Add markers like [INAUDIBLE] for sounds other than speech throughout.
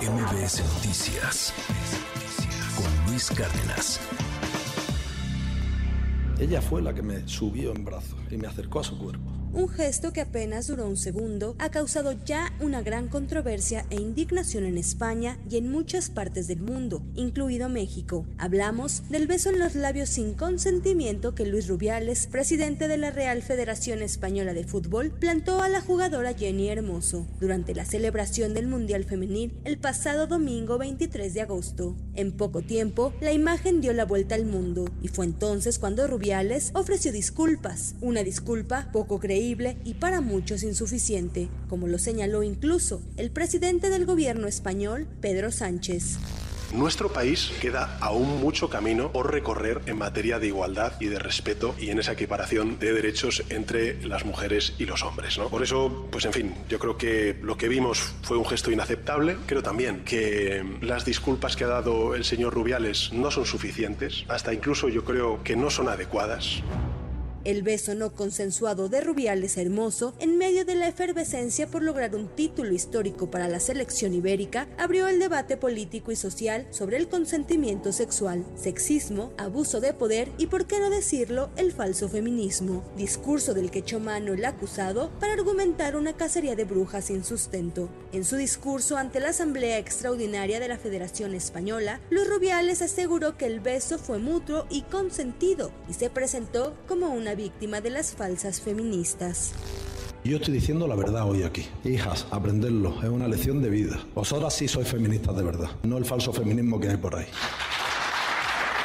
MBS Noticias con Luis Cárdenas. Ella fue la que me subió en brazos y me acercó a su cuerpo. Un gesto que apenas duró un segundo ha causado ya una gran controversia e indignación en España y en muchas partes del mundo, incluido México. Hablamos del beso en los labios sin consentimiento que Luis Rubiales, presidente de la Real Federación Española de Fútbol, plantó a la jugadora Jenny Hermoso durante la celebración del Mundial Femenil el pasado domingo 23 de agosto. En poco tiempo, la imagen dio la vuelta al mundo y fue entonces cuando Rubiales ofreció disculpas, una disculpa poco creíble y para muchos insuficiente, como lo señaló incluso el presidente del gobierno español, Pedro Sánchez. Nuestro país queda aún mucho camino por recorrer en materia de igualdad y de respeto y en esa equiparación de derechos entre las mujeres y los hombres. Por eso, pues en fin, yo creo que lo que vimos fue un gesto inaceptable. Creo también que las disculpas que ha dado el señor Rubiales no son suficientes, hasta incluso yo creo que no son adecuadas. El beso no consensuado de Rubiales Hermoso, en medio de la efervescencia por lograr un título histórico para la selección ibérica, abrió el debate político y social sobre el consentimiento sexual, sexismo, abuso de poder y, por qué no decirlo, el falso feminismo, discurso del que echó mano el acusado para argumentar una cacería de brujas sin sustento. En su discurso ante la Asamblea Extraordinaria de la Federación Española, Luis Rubiales aseguró que el beso fue mutuo y consentido y se presentó como una víctima de las falsas feministas. Yo estoy diciendo la verdad hoy aquí. Hijas, aprenderlo, es una lección de vida. Vosotras sí sois feministas de verdad, no el falso feminismo que hay por ahí.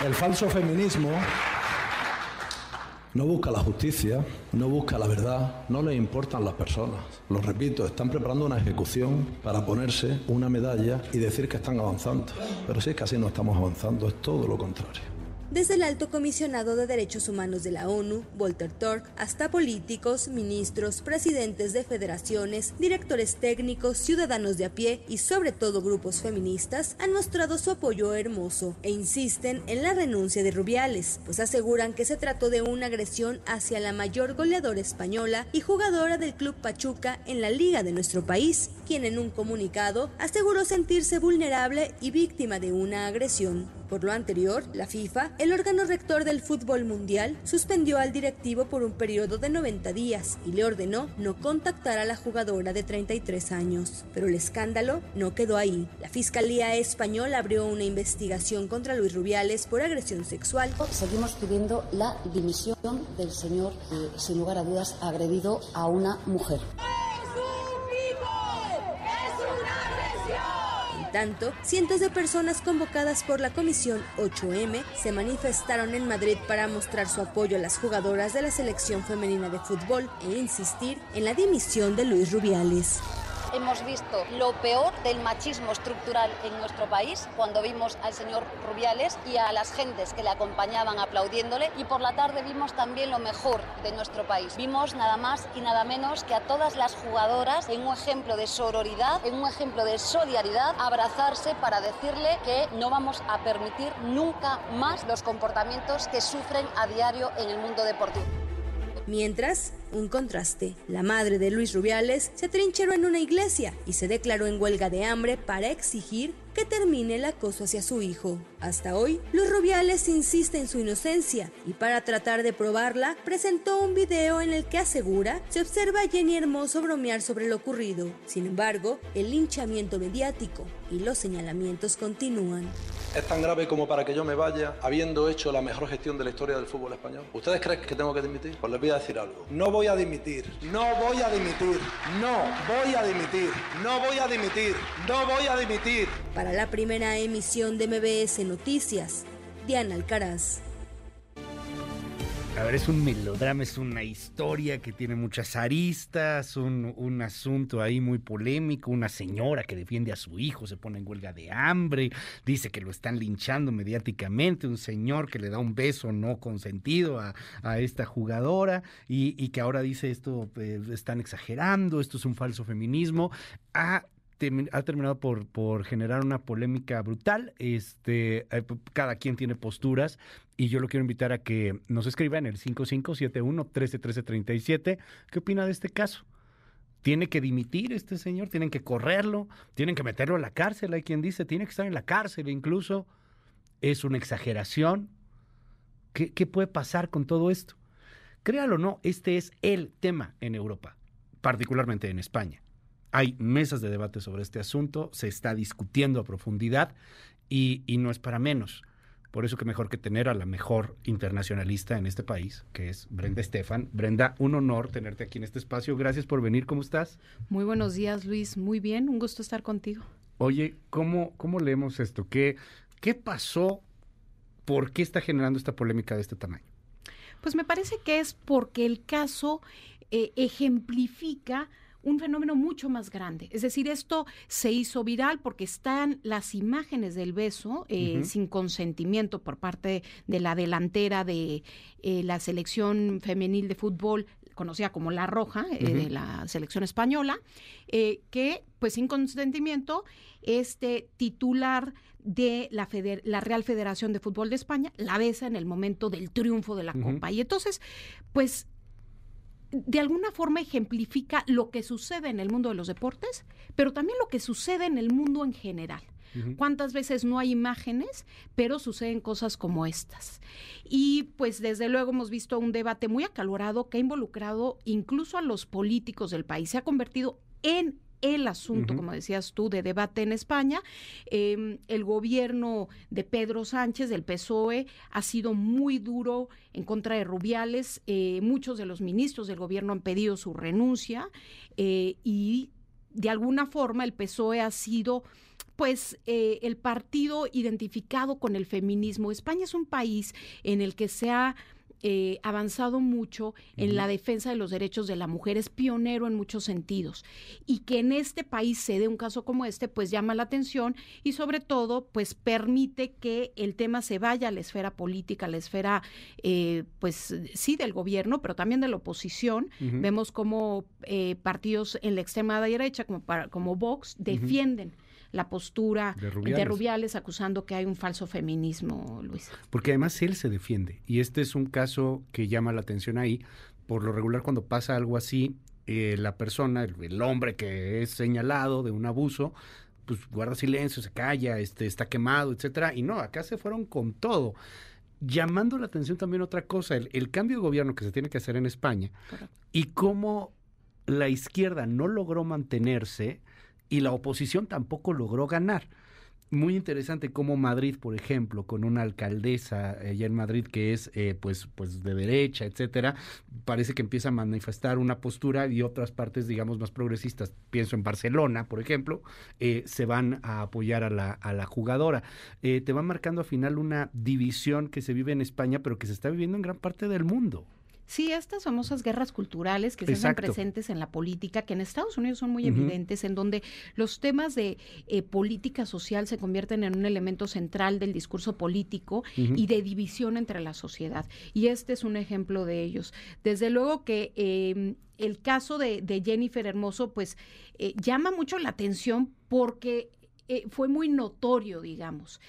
El falso feminismo no busca la justicia, no busca la verdad, no le importan las personas. Lo repito, están preparando una ejecución para ponerse una medalla y decir que están avanzando. Pero si es que así no estamos avanzando, es todo lo contrario desde el alto comisionado de derechos humanos de la ONU, Walter Turk, hasta políticos, ministros, presidentes de federaciones, directores técnicos, ciudadanos de a pie y sobre todo grupos feministas han mostrado su apoyo hermoso e insisten en la renuncia de Rubiales, pues aseguran que se trató de una agresión hacia la mayor goleadora española y jugadora del club Pachuca en la liga de nuestro país, quien en un comunicado aseguró sentirse vulnerable y víctima de una agresión. Por lo anterior, la FIFA, el órgano rector del fútbol mundial, suspendió al directivo por un periodo de 90 días y le ordenó no contactar a la jugadora de 33 años. Pero el escándalo no quedó ahí. La Fiscalía Española abrió una investigación contra Luis Rubiales por agresión sexual. Seguimos pidiendo la dimisión del señor que, sin lugar a dudas, agredido a una mujer. Tanto, cientos de personas convocadas por la Comisión 8M se manifestaron en Madrid para mostrar su apoyo a las jugadoras de la selección femenina de fútbol e insistir en la dimisión de Luis Rubiales hemos visto lo peor del machismo estructural en nuestro país cuando vimos al señor Rubiales y a las gentes que le acompañaban aplaudiéndole y por la tarde vimos también lo mejor de nuestro país. Vimos nada más y nada menos que a todas las jugadoras en un ejemplo de sororidad, en un ejemplo de solidaridad, abrazarse para decirle que no vamos a permitir nunca más los comportamientos que sufren a diario en el mundo deportivo. Mientras, un contraste. La madre de Luis Rubiales se trincheró en una iglesia y se declaró en huelga de hambre para exigir que termine el acoso hacia su hijo. Hasta hoy, Luis Rubiales insiste en su inocencia y para tratar de probarla, presentó un video en el que asegura se observa a Jenny Hermoso bromear sobre lo ocurrido. Sin embargo, el linchamiento mediático y los señalamientos continúan es tan grave como para que yo me vaya habiendo hecho la mejor gestión de la historia del fútbol español? ¿Ustedes creen que tengo que dimitir? Pues les voy a decir algo. No voy a dimitir, no voy a dimitir, no voy a dimitir, no voy a dimitir, no voy a dimitir. Para la primera emisión de MBS Noticias, Diana Alcaraz. A ver, es un melodrama, es una historia que tiene muchas aristas, un, un, asunto ahí muy polémico, una señora que defiende a su hijo, se pone en huelga de hambre, dice que lo están linchando mediáticamente, un señor que le da un beso no consentido a, a esta jugadora y, y, que ahora dice esto, eh, están exagerando, esto es un falso feminismo. Ha ha terminado por, por generar una polémica brutal. Este, eh, cada quien tiene posturas y yo lo quiero invitar a que nos escriba en el 5571 131337. ¿Qué opina de este caso? Tiene que dimitir este señor, tienen que correrlo, tienen que meterlo a la cárcel. Hay quien dice, tiene que estar en la cárcel incluso. Es una exageración. ¿Qué, qué puede pasar con todo esto? Créalo o no, este es el tema en Europa, particularmente en España. Hay mesas de debate sobre este asunto, se está discutiendo a profundidad y, y no es para menos. Por eso que mejor que tener a la mejor internacionalista en este país, que es Brenda Estefan. Brenda, un honor tenerte aquí en este espacio. Gracias por venir. ¿Cómo estás? Muy buenos días, Luis. Muy bien. Un gusto estar contigo. Oye, ¿cómo, cómo leemos esto? ¿Qué, ¿Qué pasó? ¿Por qué está generando esta polémica de este tamaño? Pues me parece que es porque el caso eh, ejemplifica un fenómeno mucho más grande. Es decir, esto se hizo viral porque están las imágenes del beso eh, sin consentimiento por parte de la delantera de eh, la selección femenil de fútbol conocida como La Roja, eh, de la selección española, que pues sin consentimiento este titular de la, la, Real Federación de Fútbol de España la besa en el momento del triunfo de la Copa. Y entonces, pues de alguna forma ejemplifica lo que sucede en el mundo de los deportes, pero también lo que sucede en el mundo en general. ¿Cuántas veces no hay imágenes, pero suceden cosas como estas? Y pues desde luego hemos visto un debate muy acalorado que ha involucrado incluso a los políticos del país. Se ha convertido en el asunto, como decías tú, de debate en España. Em, el gobierno de Pedro Sánchez, del PSOE, ha sido muy duro en contra de Rubiales. Eh, muchos de los ministros del gobierno han pedido su renuncia eh, y de alguna forma el PSOE ha sido pues eh, el partido identificado con el feminismo. España es un país en el que se ha eh, avanzado mucho en la defensa de los derechos de la mujer, es pionero en muchos sentidos. Y que en este país se dé un caso como este, pues llama la atención y sobre todo, pues permite que el tema se vaya a la esfera política, a la esfera, eh, pues sí, del gobierno, pero también de la oposición. Vemos como eh, partidos en la extrema derecha, como, para, como Vox, defienden la postura de Rubiales. acusando que hay un falso feminismo, Luis. Porque además él se defiende y este es un caso que llama la atención ahí. Por lo regular cuando pasa algo así, eh, la persona, el, hombre que es señalado de un abuso, pues guarda silencio, se calla, este, está quemado, etcétera. Y no, acá se fueron con todo. Llamando la atención también otra cosa, el, cambio de gobierno que se tiene que hacer en España y cómo la izquierda no logró mantenerse y la oposición tampoco logró ganar. Muy interesante cómo Madrid, por ejemplo, con una alcaldesa allá en Madrid que es eh, pues, pues de derecha, etcétera, parece que empieza a manifestar una postura y otras partes, digamos, más progresistas, pienso en Barcelona, por ejemplo, eh, se van a apoyar a la, a la jugadora. Eh, te va marcando al final una división que se vive en España, pero que se está viviendo en gran parte del mundo. Sí, estas famosas guerras culturales que se hacen presentes en la política, que en Estados Unidos son muy evidentes, en donde los temas de eh, política social se convierten en un elemento central del discurso político y de división entre la sociedad. Y este es un ejemplo de ellos. Desde luego que em, el caso de, Jennifer Hermoso, pues eh, llama mucho la atención porque eh, fue muy notorio, digamos.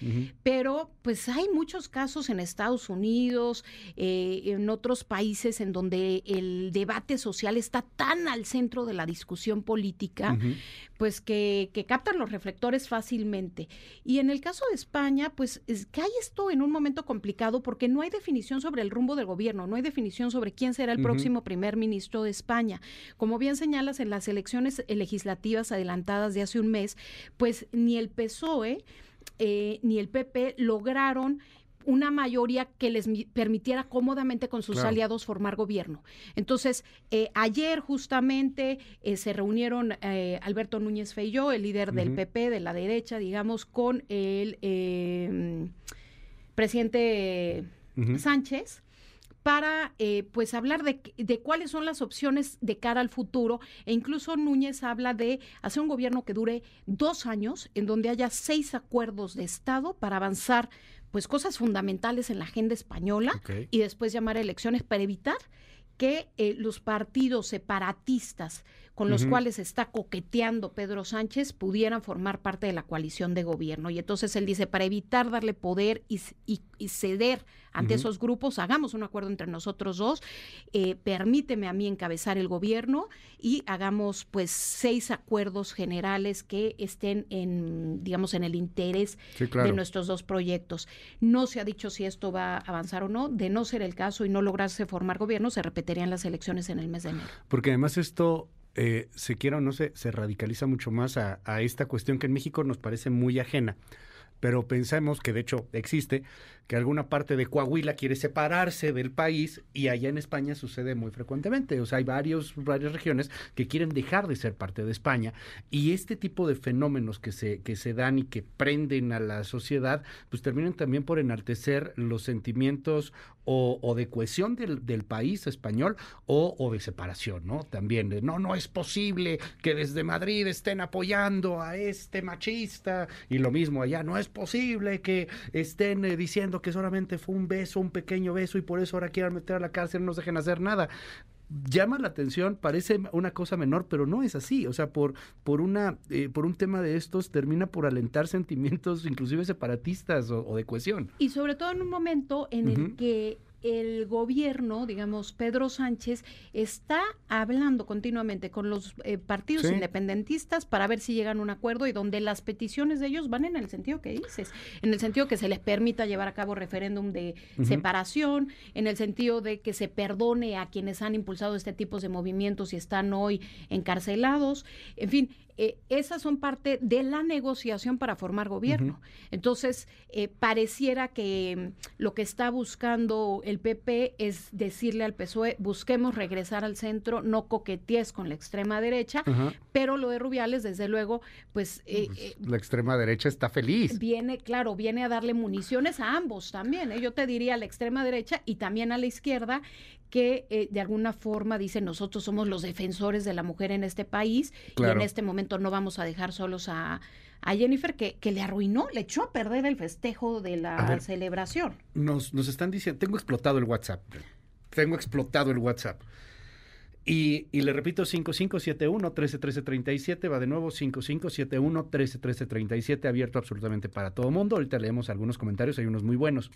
Pero pues hay muchos casos en Estados Unidos, eh, en otros países en donde el debate social está tan al centro de la discusión política, pues que, captan los reflectores fácilmente. Y en el caso de España, pues es, que hay esto en un momento complicado porque no hay definición sobre el rumbo del gobierno, no hay definición sobre quién será el próximo primer ministro de España. Como bien señalas, en las elecciones legislativas adelantadas de hace un mes, pues ni el PSOE eh, ni el PP lograron una mayoría que les permitiera cómodamente con sus aliados formar gobierno. Entonces, eh, ayer justamente eh, se reunieron Alberto Núñez Feyó, el líder del PP, de la derecha, digamos, con el em, presidente Sánchez para eh, pues hablar de, de, cuáles son las opciones de cara al futuro e incluso Núñez habla de hacer un gobierno que dure dos años en donde haya seis acuerdos de Estado para avanzar pues cosas fundamentales en la agenda española y después llamar a elecciones para evitar que eh, los partidos separatistas con los cuales está coqueteando Pedro Sánchez pudieran formar parte de la coalición de gobierno. Y entonces él dice, para evitar darle poder y, ceder ante esos grupos, hagamos un acuerdo entre nosotros dos, eh, permíteme a mí encabezar el gobierno y hagamos pues seis acuerdos generales que estén en, digamos, en el interés de nuestros dos proyectos. No se ha dicho si esto va a avanzar o no. De no ser el caso y no lograrse formar gobierno, se repetirían las elecciones en el mes de enero. Porque además esto eh, se quiera o no se, se radicaliza mucho más a, a, esta cuestión que en México nos parece muy ajena. Pero pensemos que de hecho existe, que alguna parte de Coahuila quiere separarse del país y allá en España sucede muy frecuentemente. O sea, hay varios, varias regiones que quieren dejar de ser parte de España y este tipo de fenómenos que se, que se dan y que prenden a la sociedad, pues terminan también por enaltecer los sentimientos o, de cohesión del, del país español o, o, de separación, ¿no? También, no, no es posible que desde Madrid estén apoyando a este machista y lo mismo allá, no es posible que estén eh, diciendo que solamente fue un beso, un pequeño beso y por eso ahora quieren meter a la cárcel, no nos dejen hacer nada llama la atención, parece una cosa menor, pero no es así. O sea, por, por, una, eh, por un tema de estos termina por alentar sentimientos inclusive separatistas o, de cohesión. Y sobre todo en un momento en el que el gobierno, digamos, Pedro Sánchez, está hablando continuamente con los eh, partidos independentistas para ver si llegan a un acuerdo y donde las peticiones de ellos van en el sentido que dices, en el sentido que se les permita llevar a cabo referéndum de separación, en el sentido de que se perdone a quienes han impulsado este tipo de movimientos y están hoy encarcelados, en fin, eh, esas son parte de la negociación para formar gobierno. Entonces, eh, pareciera que mm, lo que está buscando el PP es decirle al PSOE, busquemos regresar al centro, no coquetees con la extrema derecha, pero lo de Rubiales, desde luego, pues, eh, pues... la extrema derecha está feliz. Viene, claro, viene a darle municiones a ambos también. Yo te diría a la extrema derecha y también a la izquierda, que de alguna forma dice nosotros somos los defensores de la mujer en este país y en este momento no vamos a dejar solos a, Jennifer, que, que, le arruinó, le echó a perder el festejo de la celebración. Nos, nos están diciendo, tengo explotado el WhatsApp, tengo explotado el WhatsApp. Y, y, le repito, 5571-131337, va de nuevo, 5571-131337, abierto absolutamente para todo mundo. Ahorita leemos algunos comentarios, hay unos muy buenos.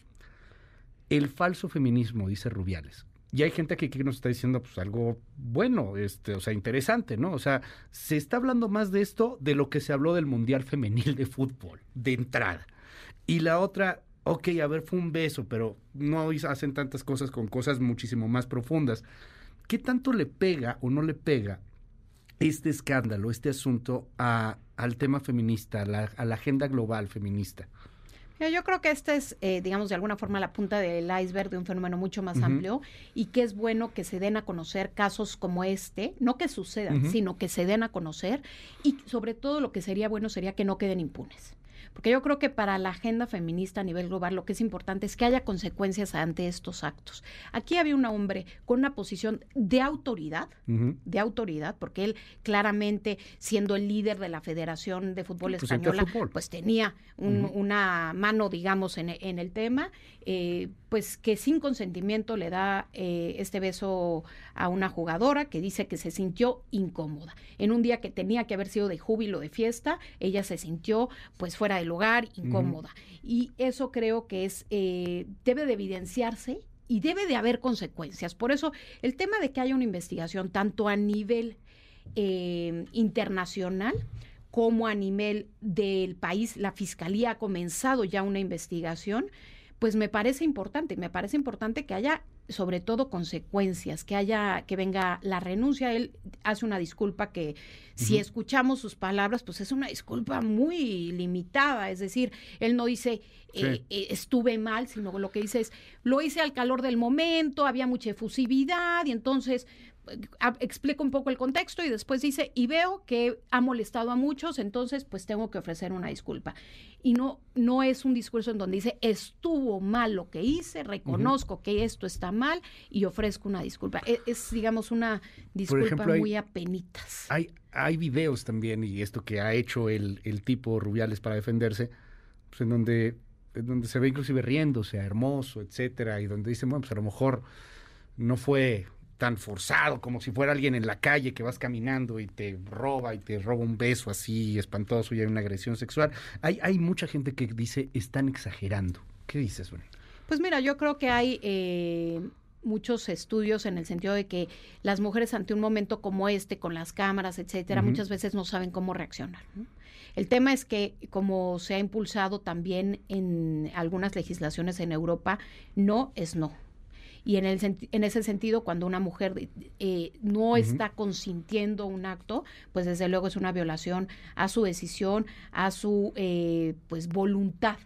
El falso feminismo, dice Rubiales. Y hay gente aquí que nos está diciendo pues algo bueno, este, o sea, interesante, ¿no? O sea, se está hablando más de esto de lo que se habló del Mundial Femenil de Fútbol, de entrada. Y la otra, ok, a ver, fue un beso, pero no hacen tantas cosas con cosas muchísimo más profundas. ¿Qué tanto le pega o no le pega este escándalo, este asunto a, al tema feminista, a la, a la agenda global feminista? Yo creo que este es, eh, digamos, de alguna forma la punta del iceberg de un fenómeno mucho más amplio y que es bueno que se den a conocer casos como este, no que sucedan, sino que se den a conocer y sobre todo lo que sería bueno sería que no queden impunes. Porque yo creo que para la agenda feminista a nivel global lo que es importante es que haya consecuencias ante estos actos. Aquí había un hombre con una posición de autoridad, de autoridad, porque él claramente, siendo el líder de la Federación de Fútbol pues, Española, pues tenía una mano, digamos, en, el tema, eh, pues que sin consentimiento le da eh, este beso a una jugadora que dice que se sintió incómoda. En un día que tenía que haber sido de júbilo, de fiesta, ella se sintió pues fuera de lugar, incómoda. Y eso creo que es, eh, debe de evidenciarse y debe de haber consecuencias. Por eso el tema de que haya una investigación tanto a nivel eh, internacional como a nivel del país, la Fiscalía ha comenzado ya una investigación, pues me parece importante, me parece importante que haya sobre todo consecuencias, que haya, que venga la renuncia. Él hace una disculpa que si escuchamos sus palabras, pues es una disculpa muy limitada. Es decir, él no dice eh, eh, estuve mal, sino lo que dice es lo hice al calor del momento, había mucha efusividad y entonces explica un poco el contexto y después dice, y veo que ha molestado a muchos, entonces pues tengo que ofrecer una disculpa. Y no, no es un discurso en donde dice, estuvo mal lo que hice, reconozco que esto está mal y ofrezco una disculpa. E, es, digamos, una disculpa muy apenitas. Hay, hay videos también, y esto que ha hecho el, el tipo Rubiales para defenderse, pues en donde, en donde se ve inclusive riéndose, hermoso, etcétera, y donde dice, bueno, pues a lo mejor no fue tan forzado, como si fuera alguien en la calle que vas caminando y te roba y te roba un beso así espantoso y hay una agresión sexual. Hay, hay mucha gente que dice están exagerando. ¿Qué dices, Bueno? Pues mira, yo creo que hay eh, muchos estudios en el sentido de que las mujeres ante un momento como este, con las cámaras, etcétera, muchas veces no saben cómo reaccionar. El tema es que, como se ha impulsado también en algunas legislaciones en Europa, no es no. Y en, el, en ese sentido, cuando una mujer eh, no está consintiendo un acto, pues desde luego es una violación a su decisión, a su eh, pues voluntad.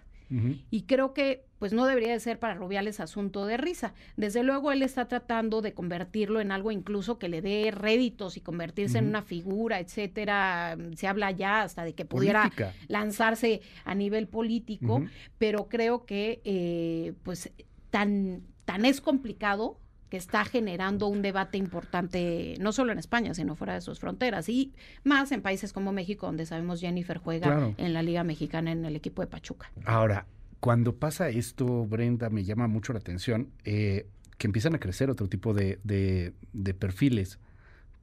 Y creo que pues no debería de ser para Rubiales asunto de risa. Desde luego él está tratando de convertirlo en algo incluso que le dé réditos y convertirse en una figura, etcétera. Se habla ya hasta de que pudiera lanzarse a nivel político, pero creo que eh, pues tan, tan es complicado que está generando un debate importante, no solo en España, sino fuera de sus fronteras, y más en países como México, donde sabemos Jennifer juega en la Liga Mexicana en el equipo de Pachuca. Ahora, cuando pasa esto, Brenda, me llama mucho la atención eh, que empiezan a crecer otro tipo de, de, perfiles.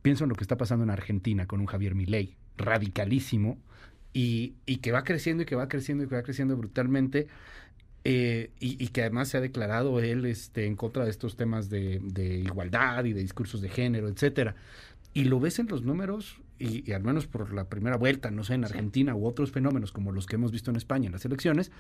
Pienso en lo que está pasando en Argentina con un Javier Milei, radicalísimo, y, y, que va creciendo y que va creciendo y que va creciendo brutalmente. Eh, y, que además se ha declarado él este, en contra de estos temas de, de igualdad y de discursos de género, etcétera. Y lo ves en los números, y, al menos por la primera vuelta, no sé, en Argentina u otros fenómenos como los que hemos visto en España en las elecciones,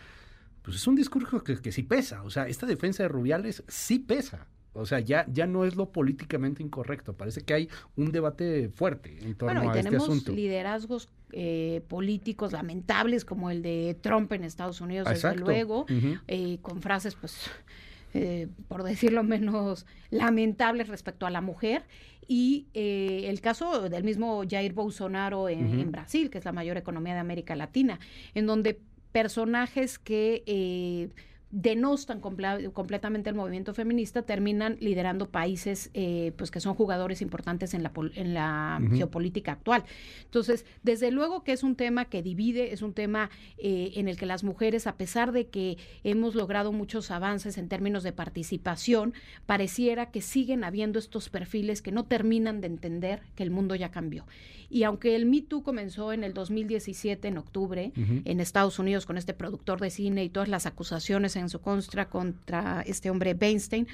pues es un discurso que, sí pesa. O sea, esta defensa de Rubiales sí pesa. O sea, ya, ya no es lo políticamente incorrecto. Parece que hay un debate fuerte en torno bueno, y a este tenemos asunto. liderazgos eh, políticos lamentables como el de Trump en Estados Unidos, desde luego, eh, con frases, pues, [LAUGHS] eh, por decirlo menos, lamentables respecto a la mujer. Y el caso del mismo Jair Bolsonaro en Brasil, que es la mayor economía de América Latina, en donde personajes que eh, denostan completamente el movimiento feminista, terminan liderando países eh, pues que son jugadores importantes en la, en la geopolítica actual. Entonces, desde luego que es un tema que divide, es un tema eh, en el que las mujeres, a pesar de que hemos logrado muchos avances en términos de participación, pareciera que siguen habiendo estos perfiles que no terminan de entender que el mundo ya cambió. Y aunque el Me Too comenzó en el 2017, en octubre, en Estados Unidos, con este productor de cine y todas las acusaciones en su contra contra este hombre Weinstein,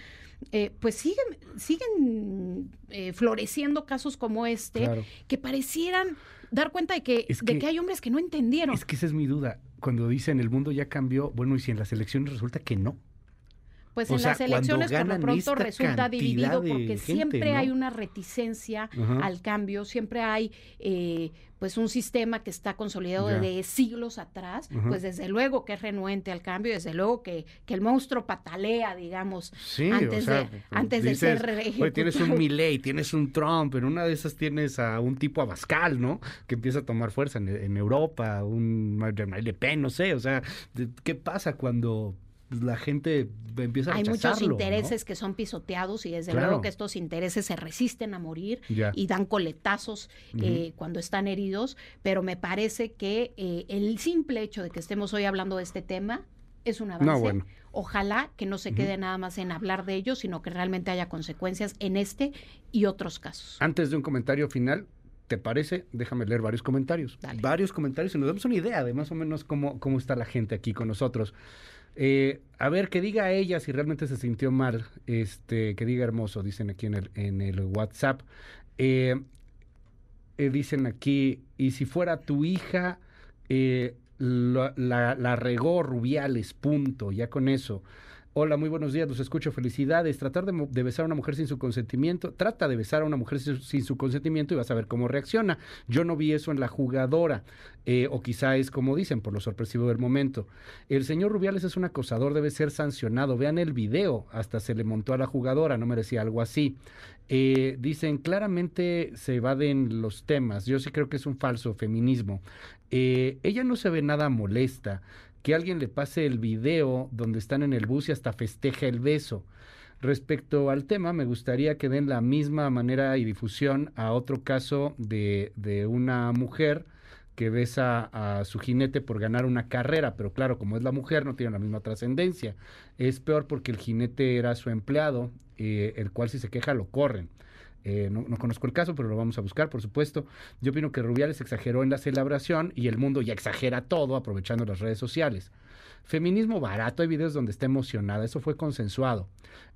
eh, pues siguen, siguen eh, floreciendo casos como este que parecieran dar cuenta de que, de que hay hombres que no entendieron. Es que esa es mi duda. Cuando dicen el mundo ya cambió, bueno, y si en las elecciones resulta que no. Pues en las elecciones por lo pronto resulta dividido porque siempre hay una reticencia al cambio, siempre hay eh, pues un sistema que está consolidado de siglos atrás, pues desde luego que es renuente al cambio, desde luego que, que el monstruo patalea, digamos, antes, de, antes de ser tienes un Milley, tienes un Trump, en una de esas tienes a un tipo Abascal, ¿no? Que empieza a tomar fuerza en, en Europa, un Le Pen, no sé, o sea, ¿qué pasa cuando pues, la gente empieza a Hay muchos intereses que son pisoteados y desde luego que estos intereses se resisten a morir y dan coletazos eh, cuando están heridos, pero me parece que eh, el simple hecho de que estemos hoy hablando de este tema es un avance. Ojalá que no se quede nada más en hablar de ello, sino que realmente haya consecuencias en este y otros casos. Antes de un comentario final, ¿Te parece? Déjame leer varios comentarios. Varios comentarios y nos damos una idea de más o menos cómo, cómo está la gente aquí con nosotros. Eh, a ver, que diga ella si realmente se sintió mal, este, que diga hermoso, dicen aquí en el, en el WhatsApp. Eh, eh, dicen aquí, y si fuera tu hija, la, la, la regó Rubiales, punto, ya con eso. Hola, muy buenos días, los escucho, felicidades. Tratar de, besar a una mujer sin su consentimiento, trata de besar a una mujer sin, su consentimiento y vas a ver cómo reacciona. Yo no vi eso en la jugadora, eh, o quizá es como dicen, por lo sorpresivo del momento. El señor Rubiales es un acosador, debe ser sancionado. Vean el video, hasta se le montó a la jugadora, no merecía algo así. Eh, dicen, claramente se evaden los temas. Yo sí creo que es un falso feminismo. Eh, ella no se ve nada molesta que alguien le pase el video donde están en el bus y hasta festeja el beso. Respecto al tema, me gustaría que den la misma manera y difusión a otro caso de, de una mujer que besa a su jinete por ganar una carrera, pero claro, como es la mujer, no tiene la misma trascendencia. Es peor porque el jinete era su empleado, eh, el cual si se queja lo corren. Eh, no, no, conozco el caso, pero lo vamos a buscar, por supuesto. Yo opino que Rubiales exageró en la celebración y el mundo ya exagera todo aprovechando las redes sociales. Feminismo barato, hay videos donde está emocionada, eso fue consensuado.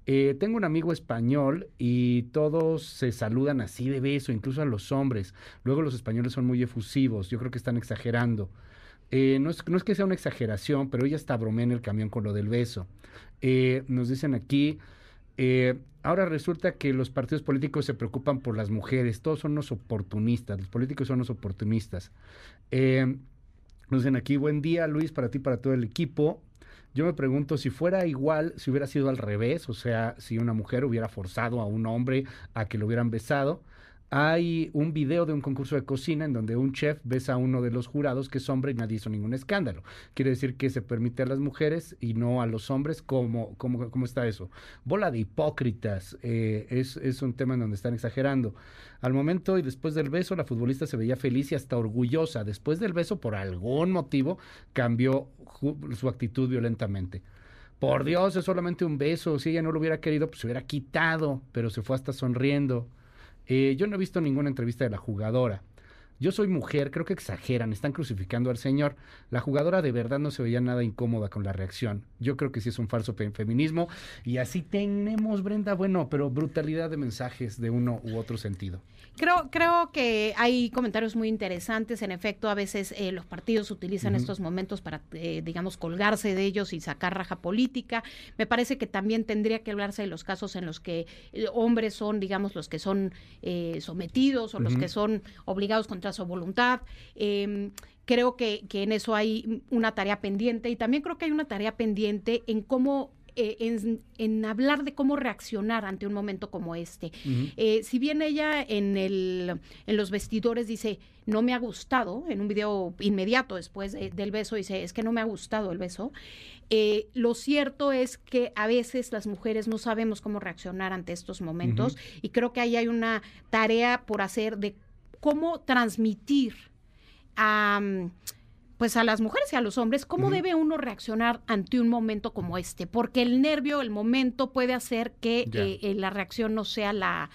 Eh, tengo un amigo español y todos se saludan así de beso, incluso a los hombres. Luego los españoles son muy efusivos, yo creo que están exagerando. Eh, no, es, que sea una exageración, pero ella está bromea en el camión con lo del beso. Nos dicen aquí, eh, ahora resulta que los partidos políticos se preocupan por las mujeres, todos son unos oportunistas, los políticos son unos oportunistas. Eh, nos dicen aquí, buen día Luis, para ti, para todo el equipo. Yo me pregunto si fuera igual, si hubiera sido al revés, o sea, si una mujer hubiera forzado a un hombre a que lo hubieran besado. Hay un video de un concurso de cocina en donde un chef besa a uno de los jurados que es hombre y nadie hizo ningún escándalo. Quiere decir que se permite a las mujeres y no a los hombres. ¿Cómo, cómo, cómo está eso? Bola de hipócritas. Eh, es, es un tema en donde están exagerando. Al momento y después del beso, la futbolista se veía feliz y hasta orgullosa. Después del beso, por algún motivo, cambió su actitud violentamente. Por Dios, es solamente un beso. Si ella no lo hubiera querido, pues se hubiera quitado, pero se fue hasta sonriendo. Eh, yo no he visto ninguna entrevista de la jugadora. Yo soy mujer, creo que exageran, están crucificando al señor. La jugadora de verdad no se veía nada incómoda con la reacción. Yo creo que sí es un falso feminismo. Y así tenemos, Brenda, bueno, pero brutalidad de mensajes de uno u otro sentido. Creo, creo que hay comentarios muy interesantes. En efecto, a veces eh, los partidos utilizan uh -huh. estos momentos para, eh, digamos, colgarse de ellos y sacar raja política. Me parece que también tendría que hablarse de los casos en los que eh, hombres son, digamos, los que son sometidos o uh -huh. los que son obligados contra su voluntad. Eh, creo que, que en eso hay una tarea pendiente y también creo que hay una tarea pendiente en cómo eh, en, en, hablar de cómo reaccionar ante un momento como este. Uh -huh. eh, si bien ella en, el, en los vestidores dice, no me ha gustado, en un video inmediato después de, del beso dice, es que no me ha gustado el beso, eh, lo cierto es que a veces las mujeres no sabemos cómo reaccionar ante estos momentos uh -huh. y creo que ahí hay una tarea por hacer de cómo transmitir a... Um, pues a las mujeres y a los hombres, ¿cómo uh -huh. debe uno reaccionar ante un momento como este? Porque el nervio, el momento puede hacer que eh, eh, la reacción no sea la,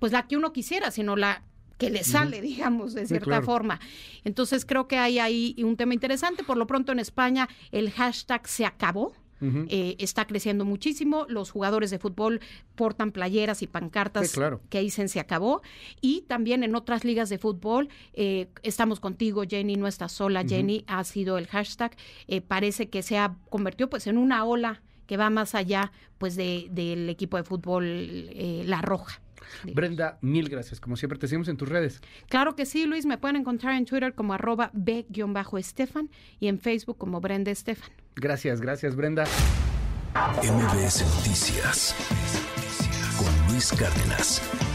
pues la que uno quisiera, sino la que le sale, uh -huh. digamos, de cierta sí, claro. forma. Entonces creo que hay ahí un tema interesante. Por lo pronto en España el hashtag se acabó. Uh -huh. eh, está creciendo muchísimo. Los jugadores de fútbol portan playeras y pancartas sí, claro. que dicen se acabó. Y también en otras ligas de fútbol, eh, estamos contigo, Jenny, no estás sola, uh -huh. Jenny, ha sido el hashtag. Eh, parece que se ha convertido pues en una ola que va más allá pues de, del equipo de fútbol eh, La Roja. Brenda, mil gracias. Como siempre, te seguimos en tus redes. Claro que sí, Luis. Me pueden encontrar en Twitter como arroba b-estefan y en Facebook como Brenda Estefan. Gracias, gracias, Brenda. MBS Noticias con Luis Cárdenas.